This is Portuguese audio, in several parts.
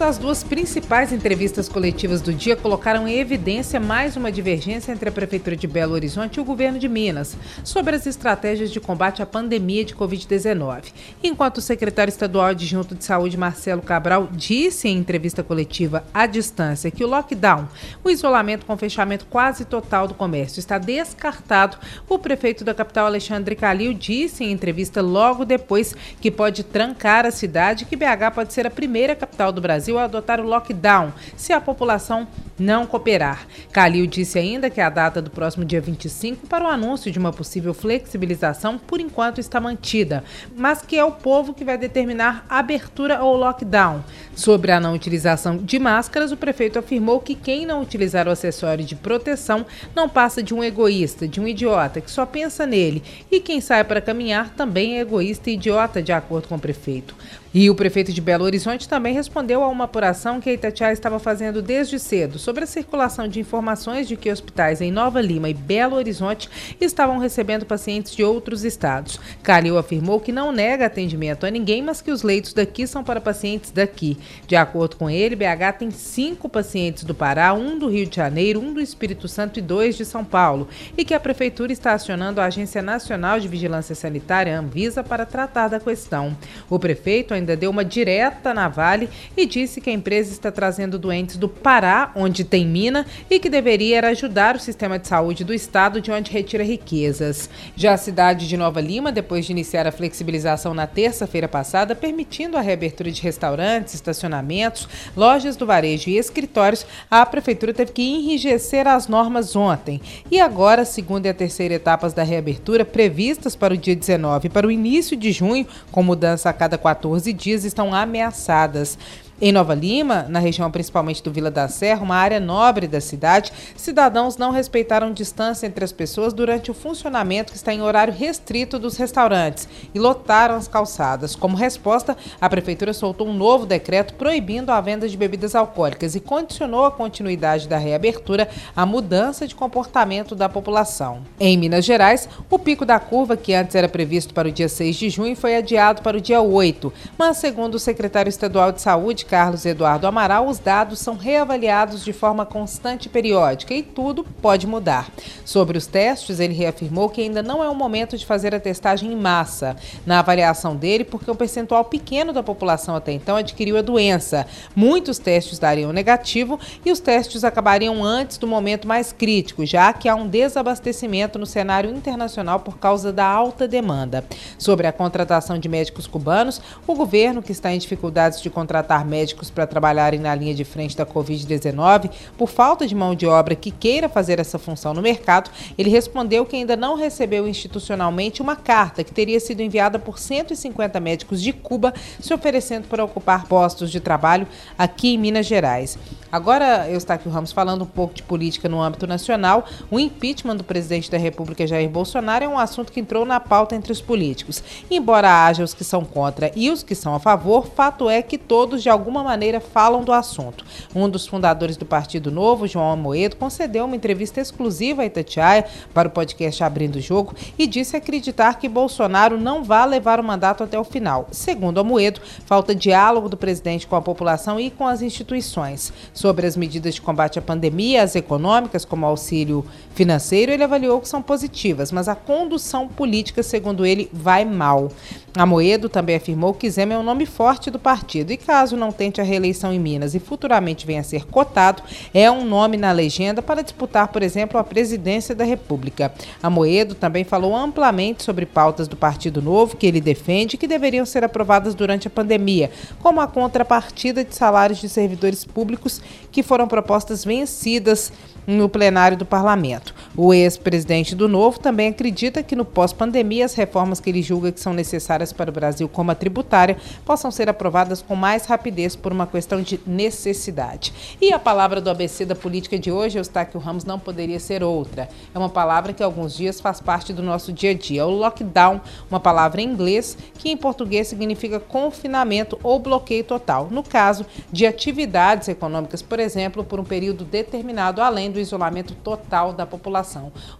As duas principais entrevistas coletivas do dia colocaram em evidência mais uma divergência entre a Prefeitura de Belo Horizonte e o governo de Minas sobre as estratégias de combate à pandemia de Covid-19. Enquanto o secretário estadual adjunto de saúde, Marcelo Cabral, disse em entrevista coletiva à distância que o lockdown, o isolamento com fechamento quase total do comércio, está descartado, o prefeito da capital, Alexandre Calil, disse em entrevista logo depois que pode trancar a cidade e que BH pode ser a primeira capital do Brasil Brasil a adotar o lockdown. Se a população não cooperar. Calil disse ainda que a data do próximo dia 25 para o anúncio de uma possível flexibilização por enquanto está mantida, mas que é o povo que vai determinar abertura ou lockdown. Sobre a não utilização de máscaras, o prefeito afirmou que quem não utilizar o acessório de proteção não passa de um egoísta, de um idiota que só pensa nele, e quem sai para caminhar também é egoísta e idiota, de acordo com o prefeito. E o prefeito de Belo Horizonte também respondeu a uma apuração que a Itatiaia estava fazendo desde cedo sobre a circulação de informações de que hospitais em Nova Lima e Belo Horizonte estavam recebendo pacientes de outros estados. Calil afirmou que não nega atendimento a ninguém, mas que os leitos daqui são para pacientes daqui. De acordo com ele, BH tem cinco pacientes do Pará, um do Rio de Janeiro, um do Espírito Santo e dois de São Paulo, e que a prefeitura está acionando a Agência Nacional de Vigilância Sanitária, Anvisa, para tratar da questão. O prefeito ainda deu uma direta na Vale e disse que a empresa está trazendo doentes do Pará, onde tem mina, e que deveria ajudar o sistema de saúde do estado, de onde retira riquezas. Já a cidade de Nova Lima, depois de iniciar a flexibilização na terça-feira passada, permitindo a reabertura de restaurantes, estacionamentos, lojas do varejo e escritórios, a prefeitura teve que enrijecer as normas ontem. E agora, a segunda e a terceira etapas da reabertura, previstas para o dia 19 e para o início de junho, com mudança a cada 14 dias estão ameaçadas. Em Nova Lima, na região principalmente do Vila da Serra, uma área nobre da cidade, cidadãos não respeitaram distância entre as pessoas durante o funcionamento que está em horário restrito dos restaurantes e lotaram as calçadas. Como resposta, a prefeitura soltou um novo decreto proibindo a venda de bebidas alcoólicas e condicionou a continuidade da reabertura à mudança de comportamento da população. Em Minas Gerais, o pico da curva, que antes era previsto para o dia 6 de junho, foi adiado para o dia 8, mas segundo o secretário estadual de Saúde, Carlos Eduardo Amaral, os dados são reavaliados de forma constante e periódica e tudo pode mudar. Sobre os testes, ele reafirmou que ainda não é o momento de fazer a testagem em massa. Na avaliação dele, porque um percentual pequeno da população até então adquiriu a doença. Muitos testes dariam negativo e os testes acabariam antes do momento mais crítico, já que há um desabastecimento no cenário internacional por causa da alta demanda. Sobre a contratação de médicos cubanos, o governo, que está em dificuldades de contratar médicos para trabalharem na linha de frente da Covid-19 por falta de mão de obra que queira fazer essa função no mercado, ele respondeu que ainda não recebeu institucionalmente uma carta que teria sido enviada por 150 médicos de Cuba se oferecendo para ocupar postos de trabalho aqui em Minas Gerais. Agora, eu estou aqui o Ramos falando um pouco de política no âmbito nacional. O impeachment do presidente da República, Jair Bolsonaro, é um assunto que entrou na pauta entre os políticos. Embora haja os que são contra e os que são a favor, fato é que todos, de alguma maneira, falam do assunto. Um dos fundadores do Partido Novo, João Amoedo, concedeu uma entrevista exclusiva a Itatiaia para o podcast Abrindo o Jogo e disse acreditar que Bolsonaro não vai levar o mandato até o final. Segundo Amoedo, falta diálogo do presidente com a população e com as instituições. Sobre as medidas de combate à pandemia, as econômicas, como auxílio financeiro, ele avaliou que são positivas, mas a condução política, segundo ele, vai mal. Amoedo também afirmou que Zema é um nome forte do partido e, caso não tente a reeleição em Minas e futuramente venha a ser cotado, é um nome na legenda para disputar, por exemplo, a presidência da República. Amoedo também falou amplamente sobre pautas do Partido Novo que ele defende que deveriam ser aprovadas durante a pandemia, como a contrapartida de salários de servidores públicos que foram propostas vencidas no plenário do parlamento. O ex-presidente do Novo também acredita que no pós-pandemia as reformas que ele julga que são necessárias para o Brasil, como a tributária, possam ser aprovadas com mais rapidez por uma questão de necessidade. E a palavra do ABC da política de hoje, Eustáquio Ramos, não poderia ser outra. É uma palavra que há alguns dias faz parte do nosso dia a dia. O lockdown, uma palavra em inglês que em português significa confinamento ou bloqueio total. No caso de atividades econômicas, por exemplo, por um período determinado, além do isolamento total da população.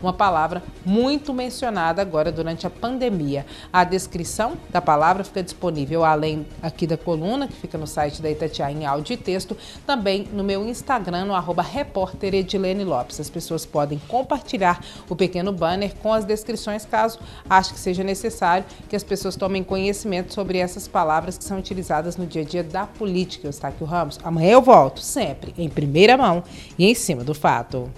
Uma palavra muito mencionada agora durante a pandemia. A descrição da palavra fica disponível além aqui da coluna, que fica no site da Itatiaia em áudio e texto, também no meu Instagram, no arroba Lopes. As pessoas podem compartilhar o pequeno banner com as descrições, caso ache que seja necessário que as pessoas tomem conhecimento sobre essas palavras que são utilizadas no dia a dia da política. Eu Eustáquio Ramos. Amanhã eu volto, sempre em primeira mão e em cima do fato.